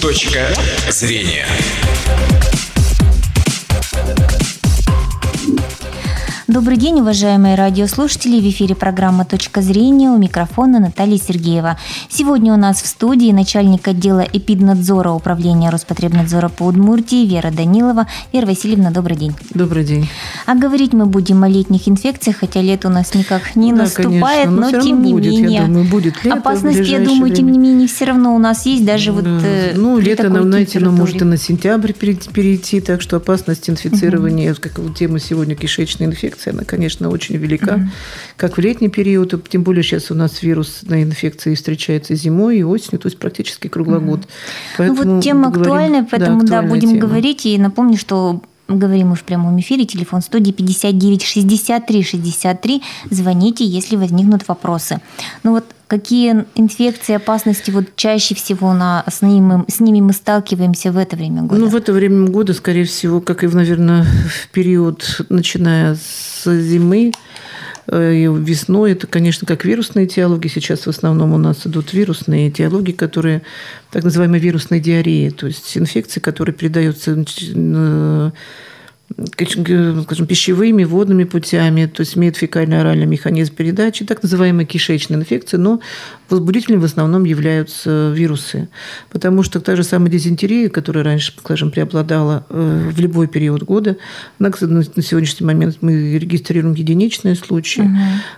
Точка зрения. Добрый день, уважаемые радиослушатели. В эфире программа «Точка зрения» у микрофона Наталья Сергеева. Сегодня у нас в студии начальник отдела эпиднадзора Управления Роспотребнадзора по Удмуртии Вера Данилова. Вера Васильевна, добрый день. Добрый день. А говорить мы будем о летних инфекциях, хотя лето у нас никак не да, наступает, конечно, но, но тем не будет, менее. Я думаю, будет лето Опасности, я думаю, время. тем не менее, все равно у нас есть, даже вот Да. э, Ну, лето, нам, знаете, оно может и на сентябрь перейти, так что опасность инфицирования, как вот тема сегодня кишечной инфекции, она, конечно, очень велика, как в летний период, тем более сейчас у нас вирусная инфекция встречается зимой и осенью, то есть практически круглогод. Ну вот тема поговорим- актуальная, поэтому да, актуальная будем тема. говорить. И напомню, что говорим мы в прямом эфире. Телефон студии 59 63 63. Звоните, если возникнут вопросы. Ну вот какие инфекции, опасности вот чаще всего на, с, ними, с ними мы сталкиваемся в это время года? Ну, в это время года, скорее всего, как и, наверное, в период, начиная с зимы, э, и весной, это, конечно, как вирусные этиологии. Сейчас в основном у нас идут вирусные этиологии, которые так называемая вирусная диарея, то есть инфекции, которые передаются э, скажем, пищевыми, водными путями, то есть имеют фекально-оральный механизм передачи, так называемая кишечная инфекция, но возбудителями в основном являются вирусы. Потому что та же самая дизентерия, которая раньше, скажем, преобладала э, в любой период года, на сегодняшний момент мы регистрируем единичные случаи.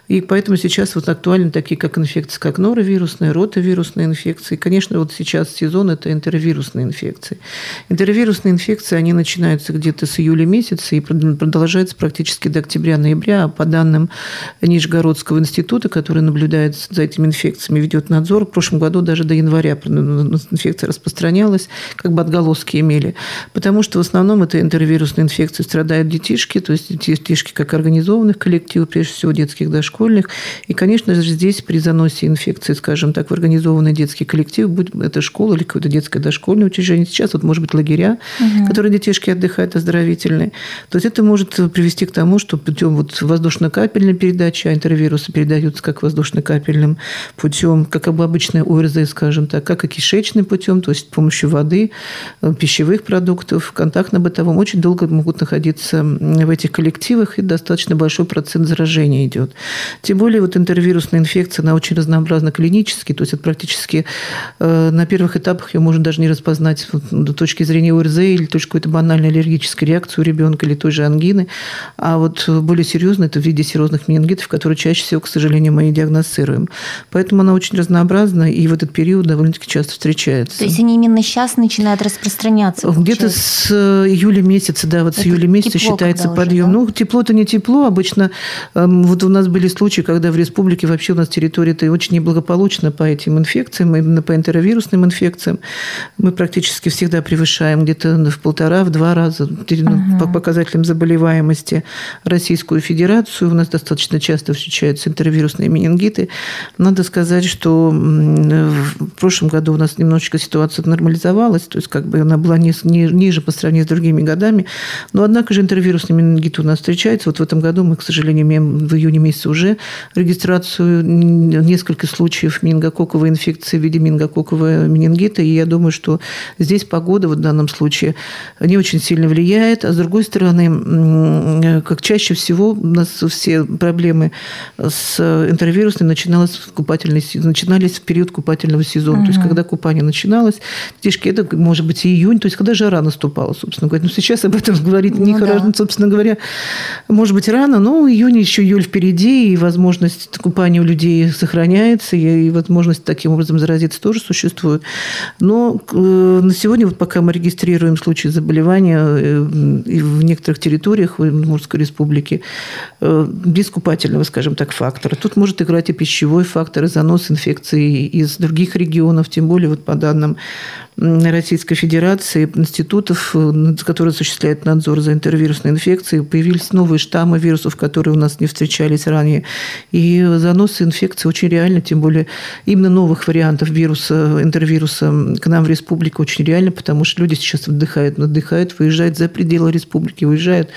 И поэтому сейчас вот актуальны такие, как инфекции, как норовирусные, ротовирусные инфекции. Конечно, вот сейчас сезон – это энтеровирусные инфекции. Энтеровирусные инфекции, они начинаются где-то с июля месяца и прод- продолжаются практически до октября-ноября. А По данным Нижегородского института, который наблюдает за этими инфекциями, ведет надзор, в прошлом году даже до января инфекция распространялась, как бы отголоски имели. Потому что в основном это энтеровирусные инфекции страдают детишки, то есть детишки как организованных коллективов, прежде всего детских дошкольных. И, конечно же, здесь при заносе инфекции, скажем так, в организованный детский коллектив, будь это школа или какое-то детское дошкольное учреждение, сейчас вот, может быть, лагеря, которые детишки отдыхают оздоровительные, то есть это может привести к тому, что путем вот воздушно-капельной передачи, а энтеровирусы передаются как воздушно-капельным путем, как об- обычная ОРЗ, скажем так, как и кишечным путем, то есть с помощью воды, э, пищевых продуктов, контактно-бытовом, очень долго могут находиться в этих коллективах, и достаточно большой процент заражения идет. Тем более вот интервирусная инфекция, она очень разнообразна клинически, то есть это практически э, на первых этапах ее можно даже не распознать вот, до точки зрения ОРЗ или точки какой-то банальной аллергической реакции у ребенка или той же ангины. А вот более серьезно это в виде серозных менингитов, которые чаще всего, к сожалению, мы и диагностируем. Поэтому она очень разнообразна и в этот период довольно-таки часто встречается. То есть они именно сейчас начинают распространяться? Где-то с э, июля месяца, да, вот с Это июля месяца тепло считается когда уже, подъем. да? Ну, тепло-то не тепло. Обычно эм, вот у нас были случаи, когда в республике вообще у нас территория-то очень неблагополучна по этим инфекциям, именно по энтеровирусным инфекциям. Мы практически всегда превышаем где-то в полтора, в два раза ну, по показателям заболеваемости Российскую Федерацию. У нас достаточно часто встречаются энтеровирусные менингиты. Надо сказать, что в прошлом году у нас немножечко ситуация нормализовалась, то есть как бы она была низ- ни- ниже по сравнению с другими годами. Но, однако же, интервирусный менингит у нас встречается. Вот в этом году мы, к сожалению, имеем в июне месяце уже регистрацию м, несколько случаев менингококковой инфекции в виде менингококкового менингита. И я думаю, что здесь погода в данном случае не очень сильно влияет. А с другой стороны, как чаще всего у нас все проблемы с интервирусной начиналось в купательный, се- начинались в период купательного сезона. То есть, когда купание начиналось, детишки, это может быть и июнь, то есть, когда жара наступала, собственно говоря. Но сейчас об этом говорить Ну нехорошо, да. собственно говоря, может быть, рано, но июнь, еще июль впереди, и возможность купания у людей сохраняется, и, возможность таким образом заразиться тоже существует. Но э, на сегодня, вот пока мы регистрируем случаи заболевания э, и в некоторых территориях в Удмуртской республике, э, без купательного, скажем так, фактора. Тут может играть и пищевой фактор, и занос инфекции из других регионов, тем более вот по данным Российской Федерации, институтов, э, которые осуществляют надзор за интервирусной инфекцией, появились новые штаммы вирусов, которые у нас не встречались ранее. И занос инфекции очень реально, тем более именно новых вариантов вируса, интервируса к нам в республику очень реально, потому что люди сейчас отдыхают, отдыхают, выезжают за пределы республики, выезжают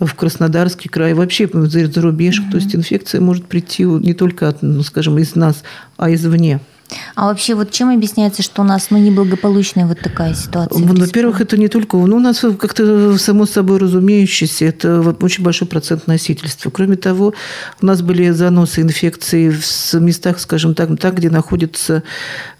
в Краснодарский край, вообще за рубеж. То есть инфекция может прийти не только, от, ну, скажем, из нас, а извне. А вообще вот чем объясняется, что у нас ну, неблагополучная вот такая ситуация? Ну, во-первых, это не только... Ну, у нас как-то само собой разумеющееся, это очень большой процент носительства. Кроме того, у нас были заносы инфекции в местах, скажем так, так где находятся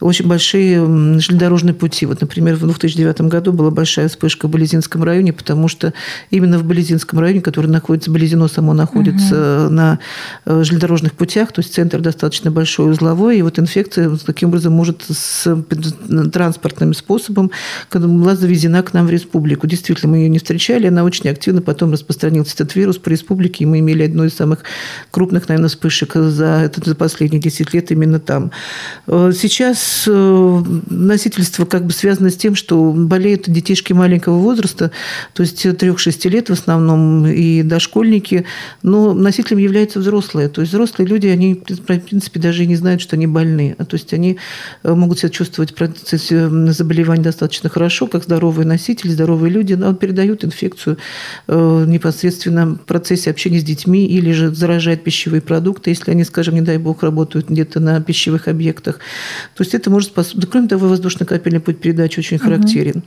очень большие железнодорожные пути. Вот, например, в 2009 году была большая вспышка в Болезинском районе, потому что именно в Болезинском районе, который находится, Болезино само находится угу. на э, железнодорожных путях, то есть центр достаточно большой, узловой, и вот инфекция таким образом может с транспортным способом была завезена к нам в республику. Действительно, мы ее не встречали, она очень активно потом распространился этот вирус по республике, и мы имели одну из самых крупных, наверное, вспышек за, за последние 10 лет именно там. Э, сейчас э, носительство как бы связано с тем, что болеют детишки маленького возраста, то есть 3-6 лет в основном, и дошкольники, но носителем являются взрослые. То есть взрослые люди, они, в принципе, даже и не знают, что они больны. А то есть они э, могут себя чувствовать в процессе заболевания достаточно хорошо, как здоровые носители, здоровые люди, но передают инфекцию э, непосредственно в процессе общения с детьми или же заражают пищевые продукты, если они, скажем, не дай бог, работают где-то на пищевых объектах. То есть это может способствовать. Кроме того, воздушно-капельный путь передачи очень характерен. Угу.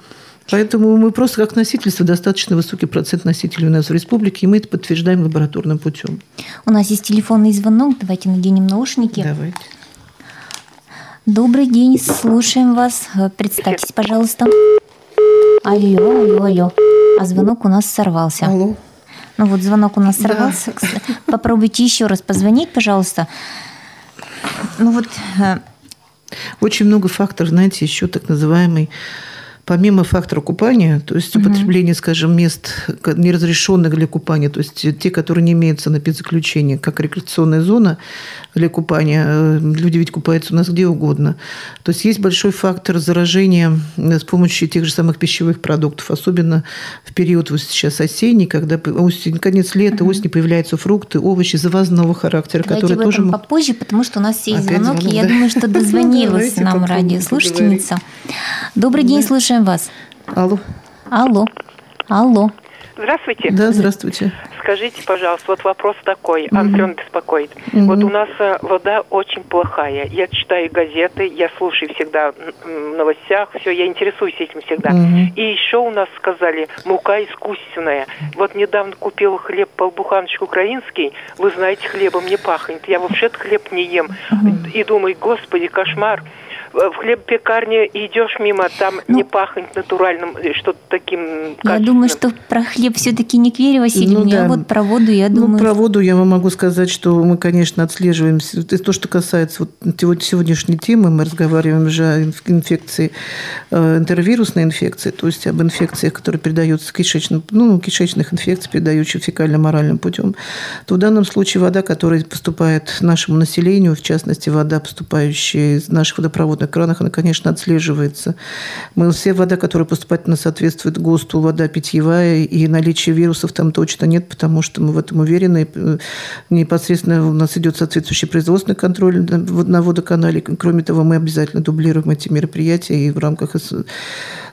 Поэтому мы просто как носительство достаточно высокий процент носителей у нас в республике, и мы это подтверждаем лабораторным путем. У нас есть телефонный звонок, давайте наденем наушники. Давайте. Добрый день, слушаем вас. Представьтесь, пожалуйста. Алло, алло, алло. А звонок у нас сорвался. Алло. Ну вот звонок у нас сорвался. Да. Попробуйте еще раз позвонить, пожалуйста. Ну вот. Э, Очень много факторов, знаете, еще так называемый помимо фактора купания, то есть угу. употребление, скажем, мест неразрешенных для купания, то есть те, которые не имеются на спецзаключение, как рекреационная зона для купания, э, люди ведь купаются у нас где угодно. То есть есть большой фактор заражения э, с помощью тех же самых пищевых продуктов, особенно в период вот сейчас осенний, когда осень, конец лета, угу. осень появляются фрукты, овощи завозного характера, Давайте которые тоже... попозже, потому что у нас есть звонок, и я думаю, что дозвонилась нам радиослушательница. Добрый день, слушаем слушаем вас. Алло. Алло. Алло. Здравствуйте. Да, здравствуйте. Скажите, пожалуйста, вот вопрос такой, угу. Антон беспокоит. Угу. Вот у нас э, вода очень плохая. Я читаю газеты, я слушаю всегда в новостях, все, я интересуюсь этим всегда. Угу. И еще у нас сказали, мука искусственная. Вот недавно купил хлеб полбуханочку украинский, вы знаете, хлебом не пахнет. Я вообще хлеб не ем. Угу. И думаю, господи, кошмар в хлеб-пекарне идешь мимо, там ну, не пахнет натуральным, э, что-то таким Я думаю, что про хлеб все-таки не к Вере Васильевне, ну, да. а вот про воду, я ну, думаю... Ну, про воду я вам могу сказать, что мы, конечно, отслеживаем. То, что касается вот сегодняшней темы, мы разговариваем уже о инфекции, э, интервирусной инфекции, то есть об инфекциях, которые передаются кишечным, ну, кишечных инфекций, передающих фекально-моральным путем, то в данном случае вода, которая поступает нашему населению, в частности, вода, поступающая из наших водопроводов на кранах, она, конечно, отслеживается. Мы, все вода, которая поступает, она соответствует ГОСТу, вода питьевая, и наличия вирусов там точно нет, потому что мы в этом уверены. Непосредственно у нас идет соответствующий производственный контроль на водоканале. Кроме того, мы обязательно дублируем эти мероприятия и в рамках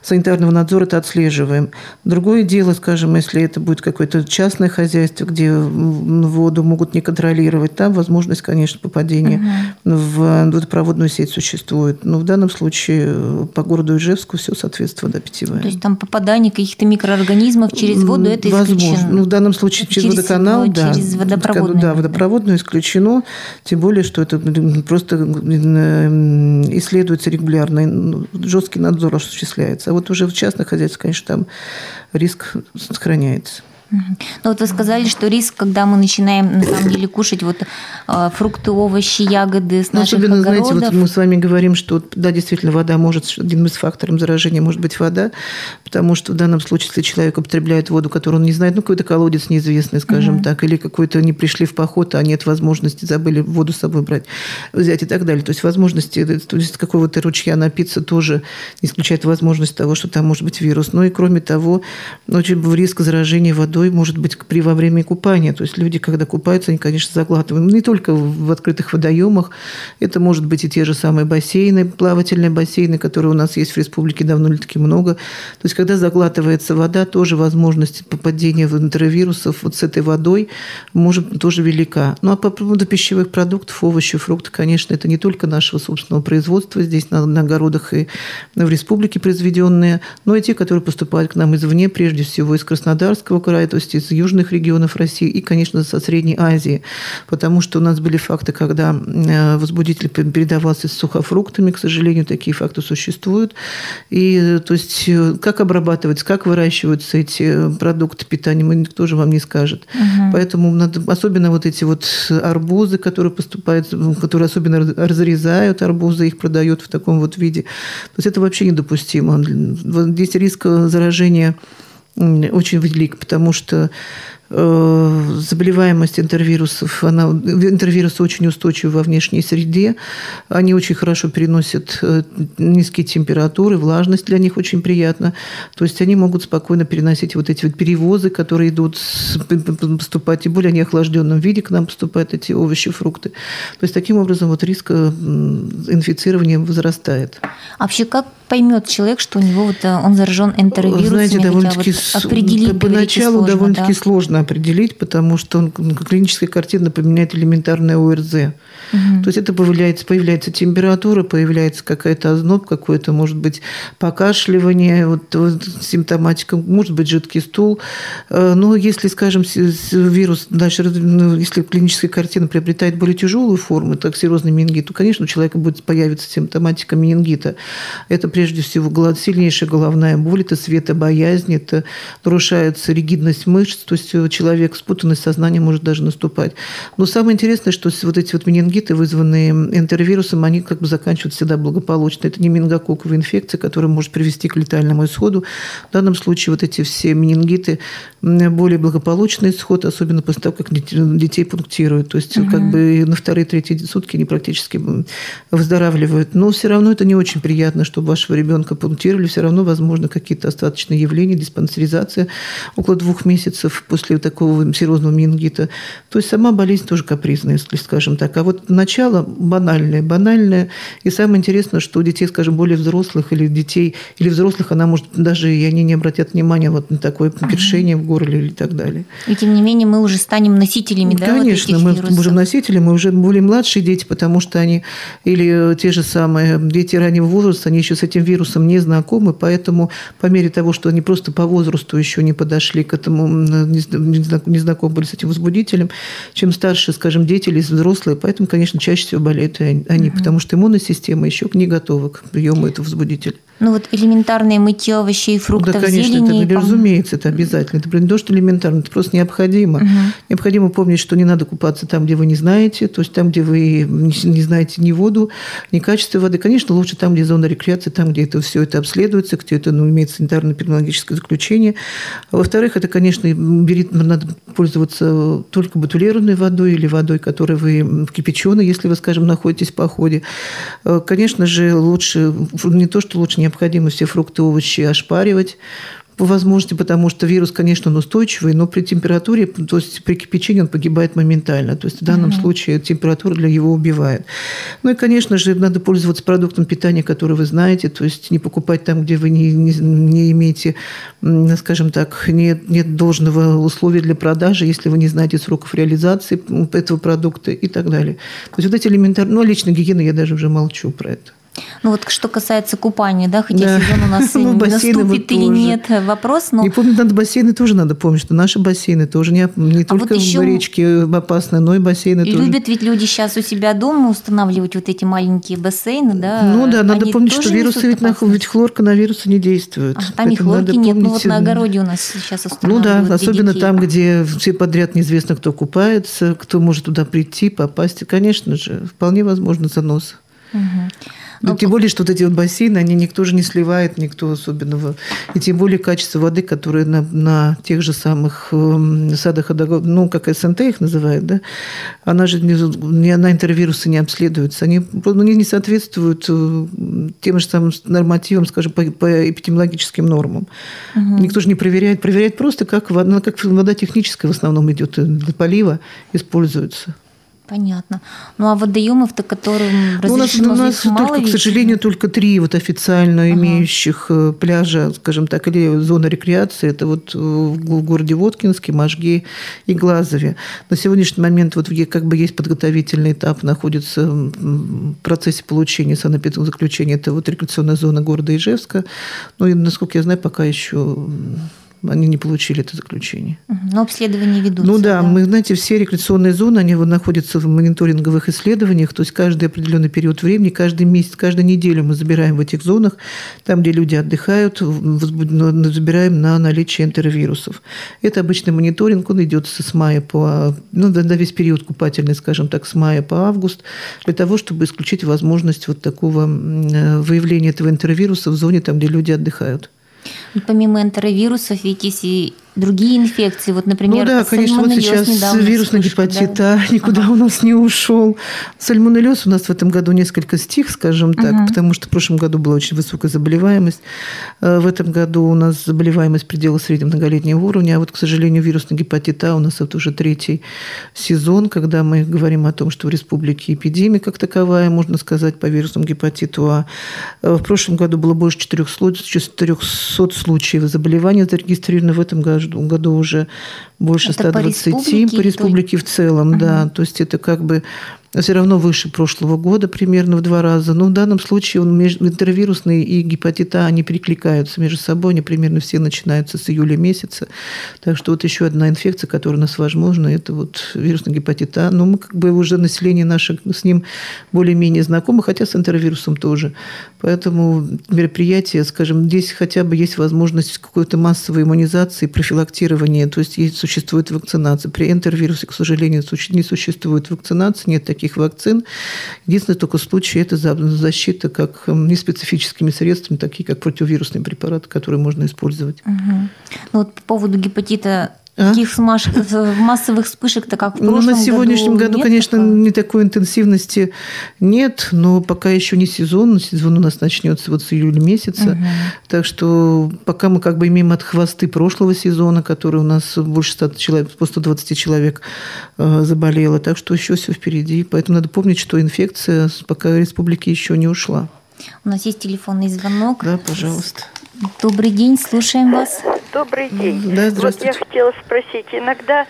санитарного надзора это отслеживаем. Другое дело, скажем, если это будет какое-то частное хозяйство, где воду могут не контролировать, там возможность, конечно, попадения угу. в водопроводную сеть существует. Но в данном случае э, по городу Ижевску все соответствует вода питьевая. То есть там попадание каких-то микроорганизмов через воду это исключено? Возможно. Ну, в данном случае через, через водоканал, да. Через водопроводную. Да, водопроводную исключено. Тем более, что это просто исследуется регулярно. Ну, жесткий надзор осуществляется. А вот уже в частных хозяйствах, конечно, там риск сохраняется. Ну вот вы сказали, что риск, когда мы начинаем на самом деле кушать вот а, фрукты, овощи, ягоды с ну, наших особенно, огородов. знаете, вот мы с вами говорим, что да, действительно, вода может, один из факторов заражения может быть вода, потому что в данном случае, если человек употребляет воду, которую он не знает, ну, какой-то колодец неизвестный, скажем угу. так, или какой-то не пришли в поход, а нет возможности, забыли воду с собой брать, взять и так далее. То есть возможности, то есть какого-то ручья напиться тоже не исключает возможность того, что там может быть вирус. Ну и кроме того, очень риск заражения водой водой может быть при во время купания. То есть люди, когда купаются, они, конечно, заглатывают. Не только в открытых водоемах. Это может быть и те же самые бассейны, плавательные бассейны, которые у нас есть в республике довольно-таки много. То есть когда заглатывается вода, тоже возможность попадения в энтеровирусов вот с этой водой может тоже велика. Ну а по поводу пищевых продуктов, овощи, фрукты, конечно, это не только нашего собственного производства здесь на, на огородах и в республике произведенные, но и те, которые поступают к нам извне, прежде всего из Краснодарского края, то есть из южных регионов России и, конечно, со Средней Азии. Потому что у нас были факты, когда э, возбудитель передавался с сухофруктами, к сожалению, такие факты существуют. И то есть э, как обрабатывать, как выращиваются эти продукты питания, никто же вам не скажет. Угу. Поэтому надо, особенно вот эти вот арбузы, которые поступают, которые особенно разрезают арбузы, их продают в таком вот виде. То есть это вообще недопустимо. Здесь риск заражения очень велик, потому что заболеваемость интервирусов, она, интервирусы очень устойчивы во внешней среде, они очень хорошо переносят э, низкие температуры, влажность для них очень приятна, то есть они могут спокойно переносить вот эти вот перевозы, которые идут поступать, тем более они в охлажденном виде к нам поступают эти овощи, фрукты. То есть таким образом вот риск инфицирования возрастает. А вообще как поймет человек, что у него вот э, он заражен энтеровирусами? Знаете, довольно-таки вот определить, поначалу довольно-таки да? сложно определить, потому что он, клиническая картина напоминает элементарное ОРЗ. Угу. То есть это появляется, появляется температура, появляется какая-то озноб, какое-то, может быть, покашливание, вот, вот симптоматика, может быть, жидкий стул. Э, но если, скажем, вирус дальше, ну, если клиническая картина приобретает более тяжелую форму, так серозный менингит, то, конечно, у человека будет появиться симптоматика менингита. Это прежде всего сильнейшая головная боль, это светобоязнь, это нарушается ригидность мышц, то есть человек, спутанность сознания может даже наступать. Но самое интересное, что вот эти вот менингиты вызванные энтеровирусом, они как бы заканчиваются всегда благополучно. Это не менингококковая инфекция, которая может привести к летальному исходу. В данном случае вот эти все менингиты более благополучный исход, особенно после того, как детей пунктируют. То есть угу. как бы на вторые, третьи сутки они практически выздоравливают. Но все равно это не очень приятно, чтобы вашего ребенка пунктировали. Все равно, возможно, какие-то остаточные явления, диспансеризация около двух месяцев после такого серьезного менингита. То есть сама болезнь тоже капризная, если скажем так. А вот начало банальное, банальное. И самое интересное, что у детей, скажем, более взрослых или детей, или взрослых, она может даже, и они не обратят внимания вот на такое першение в горле или так далее. И тем не менее мы уже станем носителями, да, Конечно, вот мы вирусов. уже носители, мы уже более младшие дети, потому что они, или те же самые дети раннего возраста, они еще с этим вирусом не знакомы, поэтому по мере того, что они просто по возрасту еще не подошли к этому, не знакомы были с этим возбудителем, чем старше, скажем, дети или взрослые, поэтому, конечно, чаще всего болеют они, угу. потому что иммунная система еще не готова к приему этого возбудителя. Ну вот элементарное мытье овощей и фруктов, Да, конечно, зелени, это, разумеется, это обязательно. Это не то, что элементарно, это просто необходимо. Угу. Необходимо помнить, что не надо купаться там, где вы не знаете, то есть там, где вы не знаете ни воду, ни качество воды. Конечно, лучше там, где зона рекреации, там, где это все это обследуется, где это ну, имеет санитарно-эпидемиологическое заключение. Во-вторых, это, конечно, берет, надо пользоваться только бутилированной водой или водой, которой вы кипяченой, если вы, скажем, находитесь в походе. Э, конечно же, лучше, не то, что лучше, необходимо все фрукты, овощи ошпаривать, по возможности, потому что вирус, конечно, он устойчивый, но при температуре, то есть при кипячении он погибает моментально. То есть в данном угу. случае температура для него убивает. Ну и, конечно же, надо пользоваться продуктом питания, который вы знаете, то есть не покупать там, где вы не, не, не имеете, скажем так, нет, нет должного условия для продажи, если вы не знаете сроков реализации этого продукта и так далее. То есть вот эти элементарные, ну, личной гигиены я даже уже молчу про это. Ну вот что касается купания, да, хотя да. сезон у нас ну, наступит или нет, вопрос. Но... И помню, надо бассейны тоже надо помнить, что наши бассейны тоже не, не а только вот еще... в речке опасны, но и бассейны и тоже. Любят ведь люди сейчас у себя дома устанавливать вот эти маленькие бассейны, да? Ну да, надо Они помнить, что вирусы ведь, на, ведь хлорка на вирусы не действует. А, там и хлорки нет, помнить... ну вот на огороде у нас сейчас устанавливают Ну да, особенно детей. там, где все подряд неизвестно, кто купается, кто может туда прийти, попасть. И, конечно же, вполне возможно занос. Угу. Ну, тем более, что вот эти вот бассейны, они никто же не сливает, никто особенного. И тем более качество воды, которое на, на тех же самых э, садах, ну, как СНТ их называют, да, она же не, не на интервирусы не обследуется. Они ну, не соответствуют э, тем же самым нормативам, скажем, по, по эпидемиологическим нормам. Угу. Никто же не проверяет. Проверяет просто, как вода, как вода техническая в основном идет для полива, используется. Понятно. Ну а водоемов-то, которым ну, у нас, у нас только, к сожалению, только три вот официально ага. имеющих э, пляжа, скажем так, или зона рекреации. Это вот в городе Воткинске, Можге и Глазове. На сегодняшний момент вот как бы есть подготовительный этап, находится в процессе получения санэпидзаключения. Это вот рекреационная зона города Ижевска. Ну и, насколько я знаю, пока еще они не получили это заключение. Но обследования ведутся. Ну да, да, мы, знаете, все рекреационные зоны, они находятся в мониторинговых исследованиях, то есть каждый определенный период времени, каждый месяц, каждую неделю мы забираем в этих зонах, там, где люди отдыхают, забираем на наличие энтеровирусов. Это обычный мониторинг, он идет с мая по, ну, на весь период купательный, скажем так, с мая по август, для того, чтобы исключить возможность вот такого э, выявления этого энтеровируса в зоне, там, где люди отдыхают. Помимо энтеровирусов, ведь есть и другие инфекции. Вот, например, ну да, конечно, вот сейчас вирусный гепатит да. никуда ага. у нас не ушел. Сальмонеллез у нас в этом году несколько стих, скажем так, угу. потому что в прошлом году была очень высокая заболеваемость. Э, в этом году у нас заболеваемость предела среднего многолетнего уровня, а вот, к сожалению, вирусный гепатит А у нас это уже третий сезон, когда мы говорим о том, что в республике эпидемия как таковая, можно сказать, по вирусному гепатиту А. Э, в прошлом году было больше 400 случаев заболевания зарегистрировано в этом году году уже больше это 120 по республике, по республике в целом, угу. да. То есть это как бы все равно выше прошлого года примерно в два раза. Но в данном случае он интервирусный и гепатит А, они перекликаются между собой, они примерно все начинаются с июля месяца. Так что вот еще одна инфекция, которая у нас возможна, это вот вирусный гепатит А. Но мы как бы уже население наше с ним более-менее знакомо, хотя с интервирусом тоже. Поэтому мероприятие, скажем, здесь хотя бы есть возможность какой-то массовой иммунизации, профилактирования, то есть, есть существует вакцинация. При интервирусе, к сожалению, не существует вакцинации, нет таких вакцин. Единственное только случай – это защита как неспецифическими средствами, такие как противовирусные препараты, которые можно использовать. Угу. Ну вот по поводу гепатита а? Таких массовых вспышек-то как в прошлом ну, На сегодняшнем году, году конечно, такого? не такой интенсивности нет, но пока еще не сезон. Сезон у нас начнется вот с июля месяца. Угу. Так что пока мы как бы имеем от хвосты прошлого сезона, который у нас больше 100 человек, по 120 человек э, заболело. Так что еще все впереди. Поэтому надо помнить, что инфекция пока республики еще не ушла. У нас есть телефонный звонок. Да, пожалуйста. Добрый день, слушаем вас. Добрый день. Да, здравствуйте. Вот я хотела спросить, иногда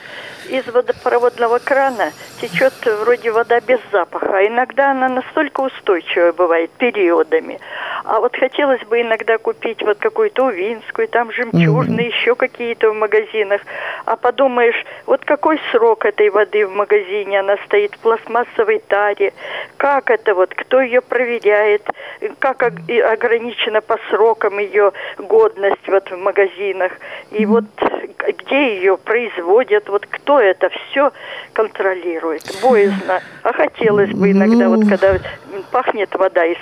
из водопроводного крана течет вроде вода без запаха, а иногда она настолько устойчивая бывает периодами. А вот хотелось бы иногда купить вот какую-то увинскую, там жемчужные, mm-hmm. еще какие-то в магазинах. А подумаешь, вот какой срок этой воды в магазине? Она стоит в пластмассовой таре. Как это вот? Кто ее проверяет? Как ограничена по срокам ее годность вот в магазинах? И вот где ее производят? Вот кто это все контролирует? Боязно. А хотелось бы иногда, ну... вот когда пахнет вода из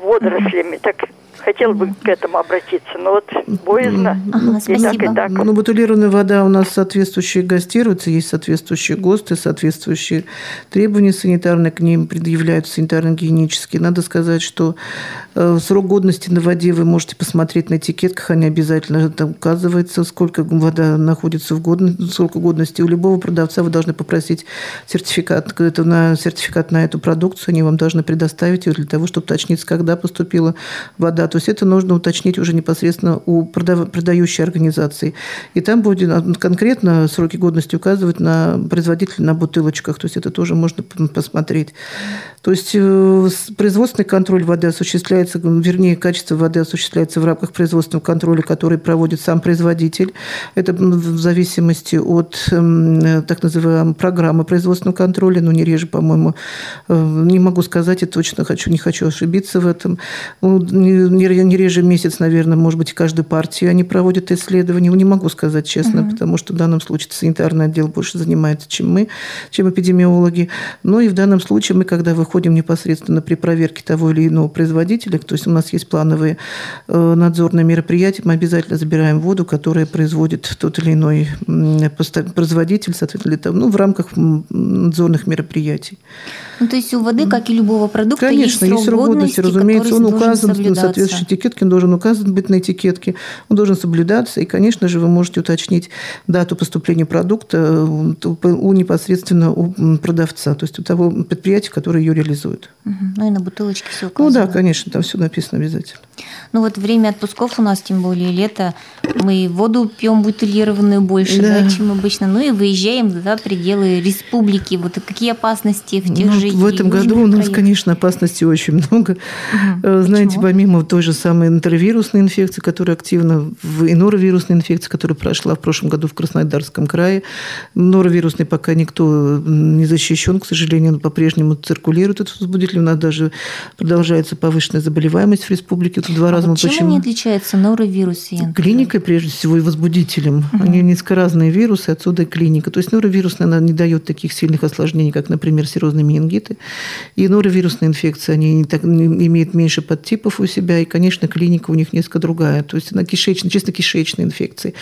водорослями, так хотел бы к этому обратиться, но вот боязно. Ага, и так, и так. Ну, бутылированная вода у нас соответствующие гастируется, есть соответствующие ГОСТы, соответствующие требования санитарные к ним предъявляются санитарно-гигиенические. Надо сказать, что э, срок годности на воде вы можете посмотреть на этикетках, они обязательно там указывается, сколько вода находится в годности, сроку годности. У любого продавца вы должны попросить сертификат, это на, сертификат на эту продукцию, они вам должны предоставить ее для того, чтобы уточнить, когда поступила вода то есть это нужно уточнить уже непосредственно у продающей организации. И там будет конкретно сроки годности указывать на производителя на бутылочках. То есть это тоже можно посмотреть. То есть э, производственный контроль воды осуществляется, вернее, качество воды осуществляется в рамках производственного контроля, который проводит сам производитель. Это в зависимости от эм, так называемой программы производственного контроля, но не реже, по-моему, э, не могу сказать, и точно хочу, не хочу ошибиться в этом. Ну, не реже месяц, наверное, может быть, каждую партию они проводят исследования. Не могу сказать честно, угу. потому что в данном случае санитарный отдел больше занимается, чем мы, чем эпидемиологи. Но и в данном случае мы, когда выходим непосредственно при проверке того или иного производителя, то есть у нас есть плановые э, надзорные мероприятия, мы обязательно забираем воду, которая производит тот или иной производитель, соответственно, ну, в рамках надзорных мероприятий. Ну, то есть у воды, как и любого продукта, Конечно, есть срок, годности, разумеется, он указан на соответствующей этикетке, он должен указан быть на этикетке, он должен соблюдаться, и, конечно же, вы можете уточнить дату поступления продукта э, у непосредственно у продавца, то есть у того предприятия, которое ее реализует. Угу. Ну и на бутылочке все указано. Ну да, конечно, там все написано обязательно. Ну вот время отпусков у нас, тем более лето, мы воду пьем бутылированную больше, да. Да, чем обычно, ну и выезжаем за пределы республики. Вот какие опасности в тех ну, же В этом году у нас, краях? конечно, опасностей очень много. Угу. Знаете, Почему? помимо той же самой энтеровирусной инфекции, которая активно, в и норовирусной инфекции, которая прошла в прошлом году в Краснодарском крае, норовирусной пока никто не защищен, к сожалению, он по-прежнему циркулирует, этот возбудитель. У нас даже продолжается повышенная заболеваемость в республике. В два а раза. Вот чем почему? они отличаются, норовирус и энтеровирус? Клиникой, прежде всего, и возбудителем. Угу. Они несколько разные вирусы, отсюда и клиника. То есть норовирусная она не дает таких сильных осложнений, как, например, серозные менингиты. И норовирусные инфекции, они не так, не, имеют меньше подтипов у себя, и, конечно, клиника у них несколько другая. То есть она кишечная, чисто кишечные инфекции.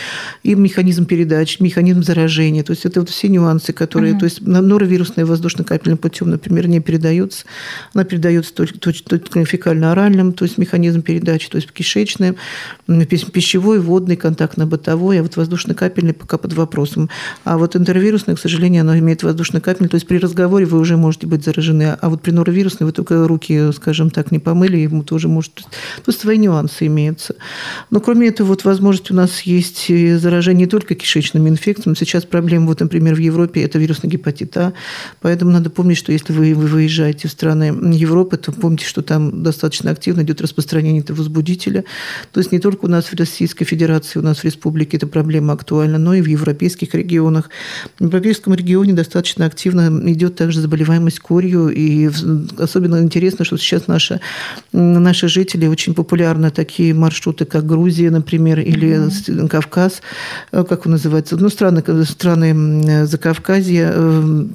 И механизм передачи, механизм заражения. То есть это вот все нюансы, которые... Угу. То есть норовирусная воздушно-капельным путем, например, не передается. Она передается только, фекально-оральным, то есть механизм передачи, то есть кишечный, пищевой, водный, контактно-бытовой, а вот воздушно-капельный пока под вопросом. А вот интервирусная, к сожалению, она имеет воздушно-капельный, то есть при разговоре вы уже можете быть заражены, а вот при норовирусной вы только руки, скажем так, не помыли, ему тоже может... То есть свои нюансы имеются. Но кроме этого, вот возможность у нас есть заражение не только кишечными инфекциями. Сейчас проблема, вот, например, в Европе это вирусный гепатит А, поэтому надо помнить, что если вы, вы выезжаете в страны Европы, то помните, что там достаточно активно идет распространение этого возбудителя. То есть не только у нас в Российской Федерации, у нас в республике эта проблема актуальна, но и в европейских регионах. В европейском регионе достаточно активно идет также заболеваемость корью, и особенно интересно, что сейчас наши, наши жители очень популярны такие маршруты, как Грузия, например, или mm-hmm. Кавказ, э, как он называется, ну, страны, страны Закавказья, э,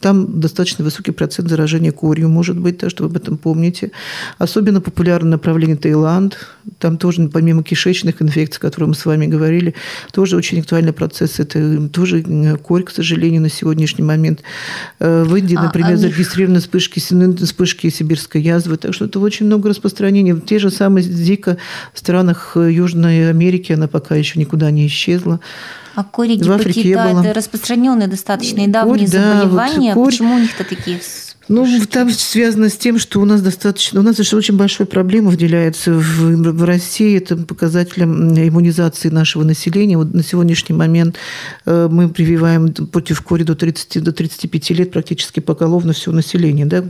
там достаточно высокий процент заражения корью, может быть, так что вы об этом помните. Особенно популярно направление Таиланд, там тоже, помимо кишечных инфекций, о которых мы с вами говорили, тоже очень актуальный процесс. Это тоже корь, к сожалению, на сегодняшний момент. Э, в Индии, а, например, а, зарегистрированы вспышки, вспышки сибирской язвы. Так что это очень много распространения. Те же самые Зика в странах Южной Америки, она пока еще никуда не исчезла. А кори гепатита – это распространенные достаточно и давние корь, заболевания. Да, вот корь... Почему у них-то такие ну, там связано с тем, что у нас достаточно... У нас же очень большая проблема выделяется в, в России. Это показателем иммунизации нашего населения. Вот на сегодняшний момент э, мы прививаем против кори до, 30, до 35 лет практически поголовно все население. Да?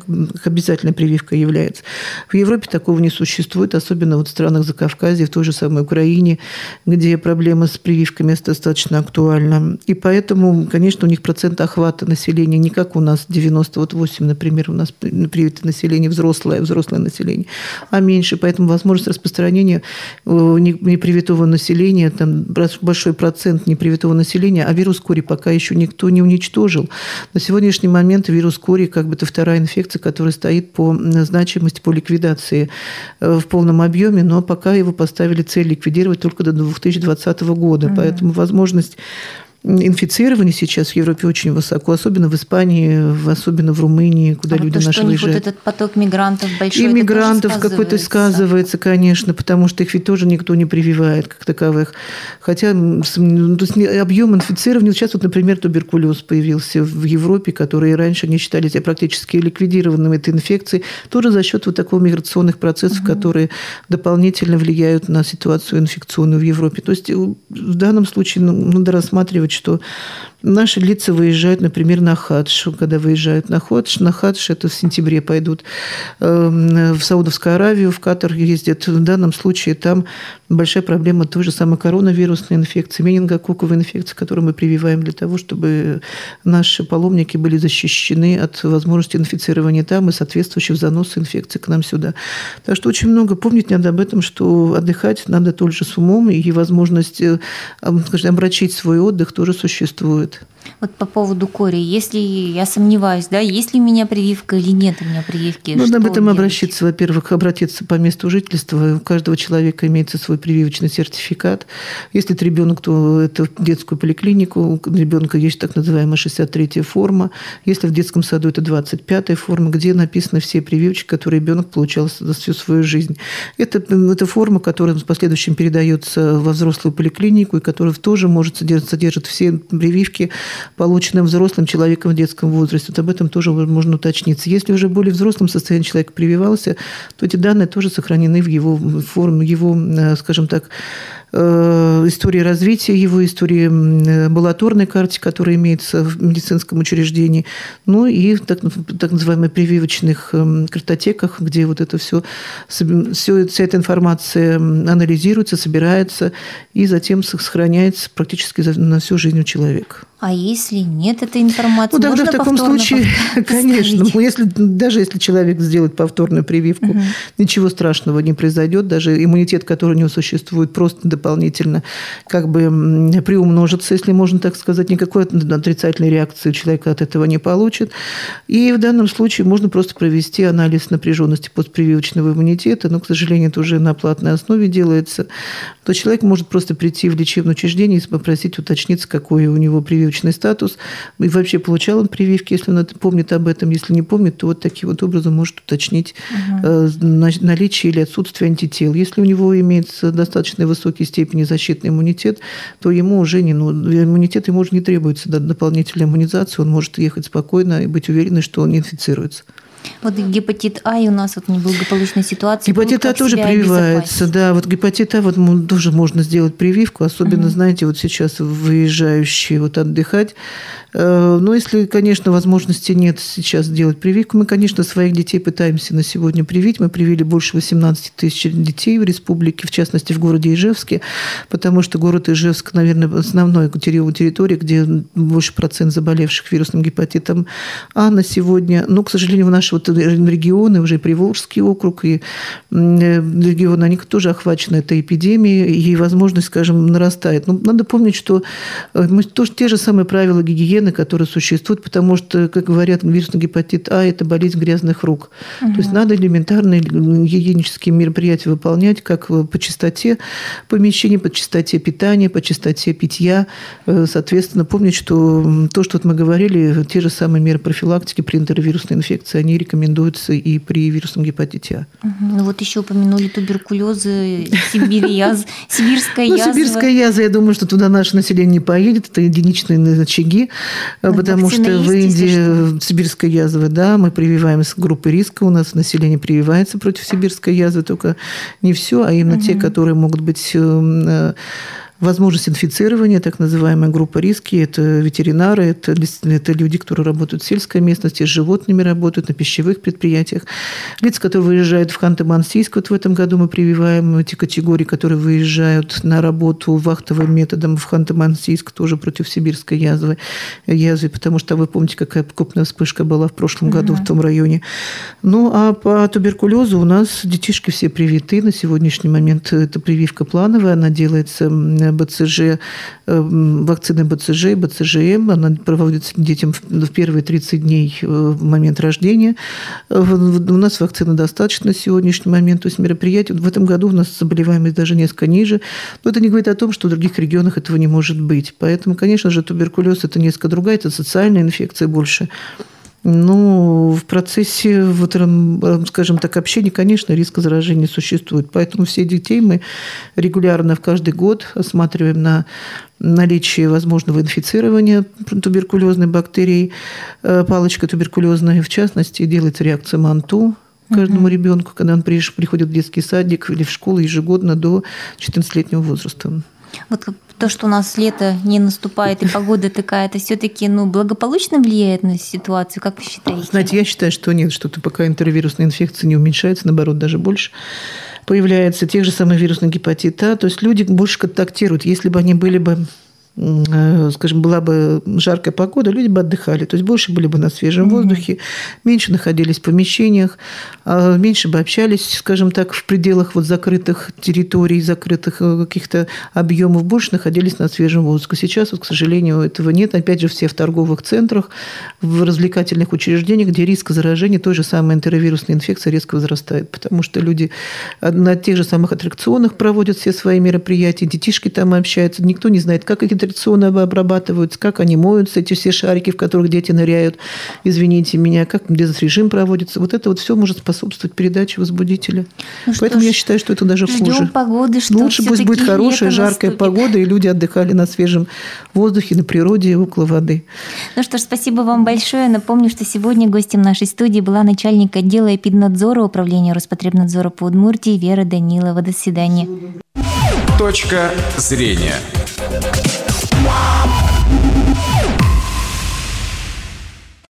Обязательная прививка является. В Европе такого не существует, особенно вот в странах Закавказья, в той же самой Украине, где проблема с прививками достаточно актуальна. И поэтому, конечно, у них процент охвата населения не как у нас 98, например, например, у нас привито население взрослое, взрослое население, а меньше. Поэтому возможность распространения э, непривитого населения, там большой процент непривитого населения, а вирус кори пока еще никто не уничтожил. На сегодняшний момент вирус кори как бы это вторая инфекция, которая стоит по значимости, по ликвидации э, в полном объеме, но пока его поставили цель ликвидировать только до 2020 года. Угу. Поэтому возможность инфицирование сейчас в Европе очень высоко, особенно в Испании, особенно в Румынии, куда а люди то, наши выезжают. вот этот поток мигрантов большой. И мигрантов какой-то сказывается, конечно, потому что их ведь тоже никто не прививает как таковых. Хотя ну, то есть объем инфицирования, сейчас вот, например, туберкулез появился в Европе, которые раньше не считались практически ликвидированными этой инфекцией, тоже за счет вот такого миграционных процессов, угу. которые дополнительно влияют на ситуацию инфекционную в Европе. То есть в данном случае ну, надо рассматривать, что Наши лица выезжают, например, на хадж. Когда выезжают на хадж, на хадж это в сентябре пойдут эм, в Саудовскую Аравию, в Катар ездят. В данном случае там большая проблема той же самой коронавирусной инфекции, менингококковой инфекции, которую мы прививаем для того, чтобы наши паломники были защищены от возможности инфицирования там и соответствующих заноса инфекции к нам сюда. Так что очень много помнить надо об этом, что отдыхать надо тоже с умом, и возможность э, скажем, обрачить свой отдых тоже существует будет. Вот по поводу кори, если я сомневаюсь, да, есть ли у меня прививка или нет у меня прививки? Нужно об этом делать? обращаться, во-первых, обратиться по месту жительства. У каждого человека имеется свой прививочный сертификат. Если это ребенок, то это в детскую поликлинику. У ребенка есть так называемая 63-я форма. Если в детском саду это 25-я форма, где написаны все прививочки, которые ребенок получал за всю свою жизнь. Это, это форма, которая в последующем передается во взрослую поликлинику и которая тоже может содержать, содержит все прививки, полученным взрослым человеком в детском возрасте. Вот об этом тоже можно уточниться. Если уже более взрослым состоянии человек прививался, то эти данные тоже сохранены в его форме, его, э, скажем так, Э, истории развития его, истории амбулаторной карте, которая имеется в медицинском учреждении, ну и так, так называемых прививочных картотеках, где вот это все, все, вся эта информация анализируется, собирается и затем сохраняется практически на всю жизнь у человека. А если нет этой информации, ну, тогда в таком случае, конечно, если, даже если человек сделает повторную прививку, угу. ничего страшного не произойдет, даже иммунитет, который у него существует, просто дополнительно как бы приумножится, если можно так сказать, никакой отрицательной реакции человек от этого не получит. И в данном случае можно просто провести анализ напряженности постпрививочного иммунитета, но, к сожалению, это уже на платной основе делается, то человек может просто прийти в лечебное учреждение и попросить уточниться, какой у него прививочный прививочный статус. И вообще получал он прививки, если он помнит об этом. Если не помнит, то вот таким вот образом может уточнить угу. наличие или отсутствие антител. Если у него имеется достаточно высокий степени защитный иммунитет, то ему уже не, ну, иммунитет ему уже не требуется дополнительной иммунизации. Он может ехать спокойно и быть уверенным, что он не инфицируется. Вот гепатит А и у нас вот неблагополучная ситуация. Гепатит А тоже прививается, да. Вот гепатит А вот тоже можно сделать прививку, особенно, угу. знаете, вот сейчас выезжающие вот отдыхать. Э, но если, конечно, возможности нет сейчас сделать прививку, мы, конечно, своих детей пытаемся на сегодня привить. Мы привили больше 18 тысяч детей в республике, в частности, в городе Ижевске, потому что город Ижевск, наверное, основной территория, где больше процент заболевших вирусным гепатитом А на сегодня. Но, к сожалению, в наши вот регионы, уже Приволжский округ и э, регионы, они тоже охвачены этой эпидемией, и возможность, скажем, нарастает. Но надо помнить, что э, мы тоже те же самые правила гигиены которые существуют, потому что, как говорят, вирусный гепатит А – это болезнь грязных рук. Угу. То есть надо элементарные гигиенические мероприятия выполнять, как по чистоте помещений, по чистоте питания, по чистоте питья. Э, соответственно, помнить, что то, что мы говорили, те же самые меры профилактики при интервирусной инфекции, они рекомендуются и при вирусном гепатите А. Угу. Ну вот еще упомянули туберкулезы, сибирьяз, сибирская язва. Ну, сибирская язва, я думаю, что туда наше население не поедет. Это единичные очаги. Ну, потому что в Индии сибирская язва, да, мы прививаем с группы риска, у нас население прививается против сибирской язвы, только не все, а именно те, которые могут быть э, Возможность инфицирования, так называемая группа риски, это ветеринары, это, это люди, которые работают в сельской местности, с животными работают, на пищевых предприятиях. Лица, которые выезжают в Ханты-Мансийск, вот в этом году мы прививаем эти категории, которые выезжают на работу вахтовым методом в Ханты-Мансийск, тоже против сибирской язвы, язвы, потому что вы помните, какая крупная вспышка была в прошлом году в том районе. Ну, а по туберкулезу у нас детишки все привиты. На сегодняшний момент это прививка плановая, она делается БЦЖ, э, вакцины БЦЖ и БЦЖМ. Она проводится детям в первые 30 дней э, в момент рождения. Э, у нас вакцины достаточно на сегодняшний момент. То есть мероприятие в этом году у нас заболеваемость даже несколько ниже. Но это не говорит о том, что в других регионах этого не может быть. Поэтому, конечно же, туберкулез – это несколько другая, это социальная инфекция больше. Ну, в процессе, вот, скажем так, общения, конечно, риск заражения существует. Поэтому все детей мы регулярно в каждый год осматриваем на наличие возможного инфицирования туберкулезной бактерией, э, палочка туберкулезная, в частности, делается реакция МАНТУ, каждому угу. ребенку, когда он приходит в детский садик или в школу ежегодно до 14-летнего возраста. Вот то, что у нас лето не наступает и погода такая, это все-таки ну, благополучно влияет на ситуацию, как вы считаете? Знаете, я считаю, что нет, что-то пока интервирусная инфекция не уменьшается, наоборот, даже больше появляется тех же самых вирусных гепатита. То есть люди больше контактируют. Если бы они были бы скажем, была бы жаркая погода, люди бы отдыхали, то есть больше были бы на свежем mm-hmm. воздухе, меньше находились в помещениях, а меньше бы общались, скажем так, в пределах вот закрытых территорий, закрытых э, каких-то объемов, больше находились на свежем воздухе. Сейчас, вот, к сожалению, этого нет. Опять же, все в торговых центрах, в развлекательных учреждениях, где риск заражения той же самой энтеровирусной инфекции резко возрастает, потому что люди на тех же самых аттракционах проводят все свои мероприятия, детишки там общаются, никто не знает, как эти традиционно обрабатываются, как они моются, эти все шарики, в которых дети ныряют, извините меня, как режим проводится. Вот это вот все может способствовать передаче возбудителя. Ну, Поэтому я считаю, что это даже хуже. погоды, что Лучше пусть будет хорошая, жаркая наступит. погода, и люди отдыхали на свежем воздухе, на природе, около воды. Ну что ж, спасибо вам большое. Напомню, что сегодня гостем нашей студии была начальник отдела эпиднадзора Управления Роспотребнадзора по Удмуртии Вера Данилова. До свидания. Точка зрения. wop.